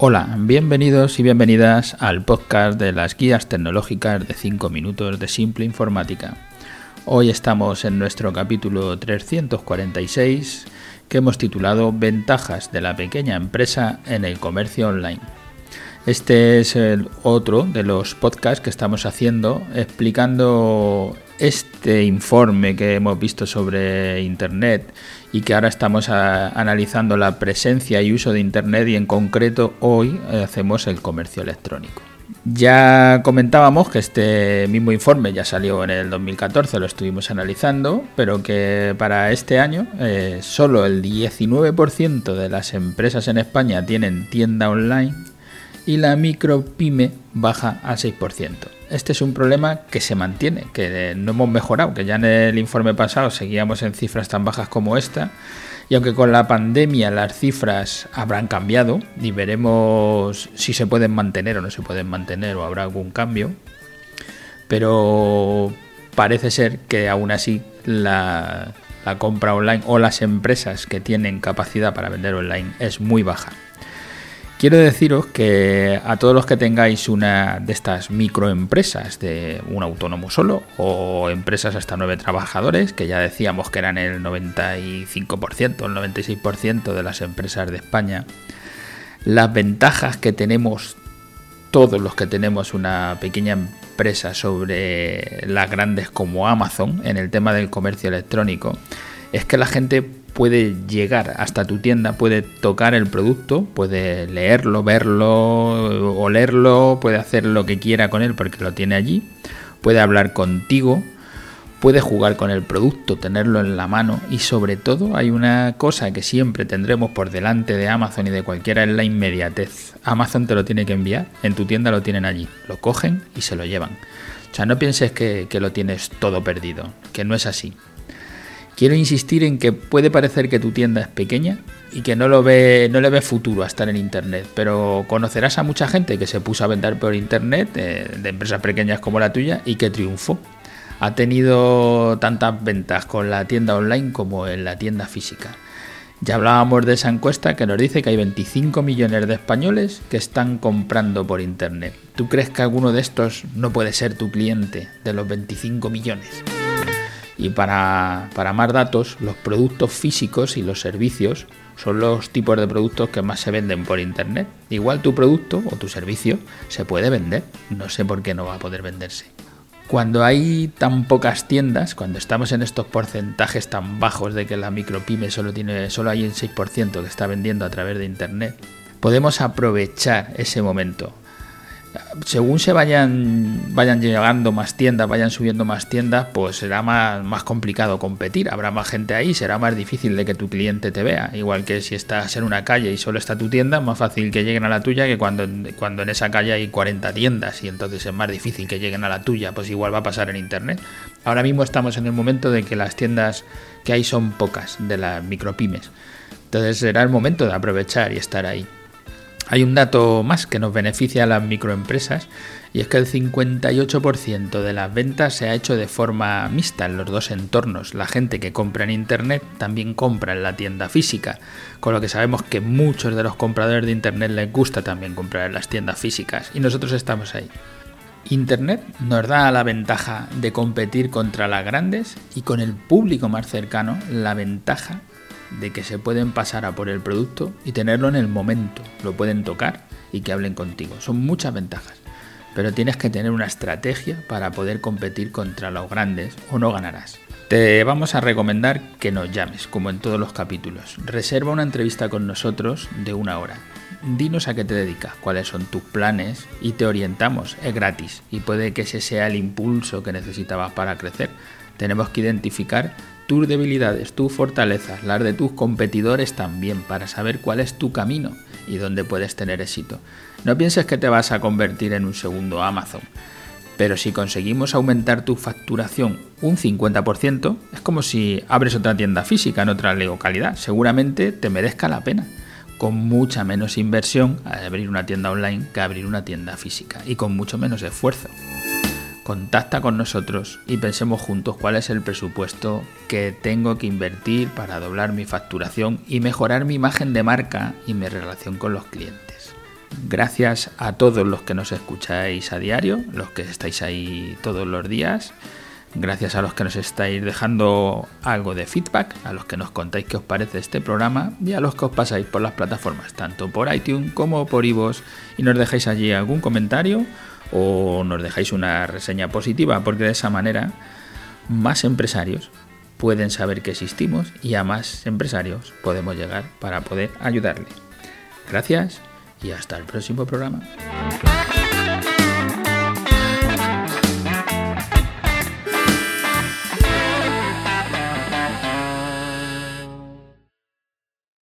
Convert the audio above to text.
Hola, bienvenidos y bienvenidas al podcast de las guías tecnológicas de 5 minutos de simple informática. Hoy estamos en nuestro capítulo 346 que hemos titulado Ventajas de la pequeña empresa en el comercio online. Este es el otro de los podcasts que estamos haciendo explicando este informe que hemos visto sobre Internet y que ahora estamos analizando la presencia y uso de Internet y en concreto hoy hacemos el comercio electrónico. Ya comentábamos que este mismo informe ya salió en el 2014, lo estuvimos analizando, pero que para este año eh, solo el 19% de las empresas en España tienen tienda online y la micropyme baja al 6%. Este es un problema que se mantiene, que no hemos mejorado, que ya en el informe pasado seguíamos en cifras tan bajas como esta, y aunque con la pandemia las cifras habrán cambiado y veremos si se pueden mantener o no se pueden mantener o habrá algún cambio, pero parece ser que aún así la, la compra online o las empresas que tienen capacidad para vender online es muy baja. Quiero deciros que a todos los que tengáis una de estas microempresas de un autónomo solo o empresas hasta nueve trabajadores, que ya decíamos que eran el 95%, el 96% de las empresas de España, las ventajas que tenemos todos los que tenemos una pequeña empresa sobre las grandes como Amazon en el tema del comercio electrónico es que la gente puede llegar hasta tu tienda, puede tocar el producto, puede leerlo, verlo, olerlo, puede hacer lo que quiera con él porque lo tiene allí, puede hablar contigo, puede jugar con el producto, tenerlo en la mano y sobre todo hay una cosa que siempre tendremos por delante de Amazon y de cualquiera es la inmediatez. Amazon te lo tiene que enviar, en tu tienda lo tienen allí, lo cogen y se lo llevan. O sea, no pienses que, que lo tienes todo perdido, que no es así. Quiero insistir en que puede parecer que tu tienda es pequeña y que no, le ve futuro a estar en Internet, pero conocerás a mucha gente que se puso a vender por Internet, eh, de empresas pequeñas como la tuya, y que triunfó. Ha tenido tantas ventas con la tienda online como en la tienda física. Ya hablábamos de esa encuesta que nos dice que hay 25 millones de españoles que están comprando por Internet. ¿Tú crees que alguno de estos no puede ser tu cliente de los 25 millones? Y para, más datos, los productos físicos y los servicios son los tipos de productos que más se venden por Internet. Igual tu producto o tu servicio se puede vender, no sé por qué no va a poder venderse. Cuando hay tan pocas tiendas, cuando estamos en estos porcentajes tan bajos de que la micropyme solo, tiene, solo hay el 6% que está vendiendo a través de Internet, podemos aprovechar ese momento según se vayan, vayan llegando más tiendas, vayan subiendo más tiendas, pues será más, más complicado competir. Habrá más gente ahí, será más difícil de que tu cliente te vea. Igual que si estás en una calle y solo está tu tienda, es más fácil que lleguen a la tuya que cuando, cuando en esa calle hay 40 tiendas y entonces es más difícil que lleguen a la tuya. Pues igual va a pasar en internet. Ahora mismo estamos en el momento de que las tiendas que hay son pocas, de las micropymes. Entonces será el momento de aprovechar y estar ahí. Hay un dato más que nos beneficia a las microempresas y es que el 58% de las ventas se ha hecho de forma mixta en los dos entornos. La gente que compra en Internet también compra en la tienda física, con lo que sabemos que muchos de los compradores de Internet les gusta también comprar en las tiendas físicas y nosotros estamos ahí. Internet nos da la ventaja de competir contra las grandes y con el público más cercano la ventaja de que se pueden pasar a por el producto y tenerlo en el momento, lo pueden tocar y que hablen contigo. Son muchas ventajas, pero tienes que tener una estrategia para poder competir contra los grandes o no ganarás. Te vamos a recomendar que nos llames, como en todos los capítulos. Reserva una entrevista con nosotros de una hora. Dinos a qué te dedicas, cuáles son tus planes y te orientamos. Es gratis y puede que ese sea el impulso que necesitabas para crecer. Tenemos que identificar tus debilidades, tus fortalezas, las de tus competidores también, para saber cuál es tu camino y dónde puedes tener éxito. No pienses que te vas a convertir en un segundo Amazon, pero si conseguimos aumentar tu facturación un 50%, es como si abres otra tienda física en otra localidad. Seguramente te merezca la pena, con mucha menos inversión abrir una tienda online que abrir una tienda física y con mucho menos esfuerzo contacta con nosotros y pensemos juntos cuál es el presupuesto que tengo que invertir para doblar mi facturación y mejorar mi imagen de marca y mi relación con los clientes. Gracias a todos los que nos escucháis a diario, los que estáis ahí todos los días. Gracias a los que nos estáis dejando algo de feedback, a los que nos contáis qué os parece este programa y a los que os pasáis por las plataformas, tanto por iTunes como por iVoox y nos dejáis allí algún comentario o nos dejáis una reseña positiva, porque de esa manera más empresarios pueden saber que existimos y a más empresarios podemos llegar para poder ayudarles. Gracias y hasta el próximo programa.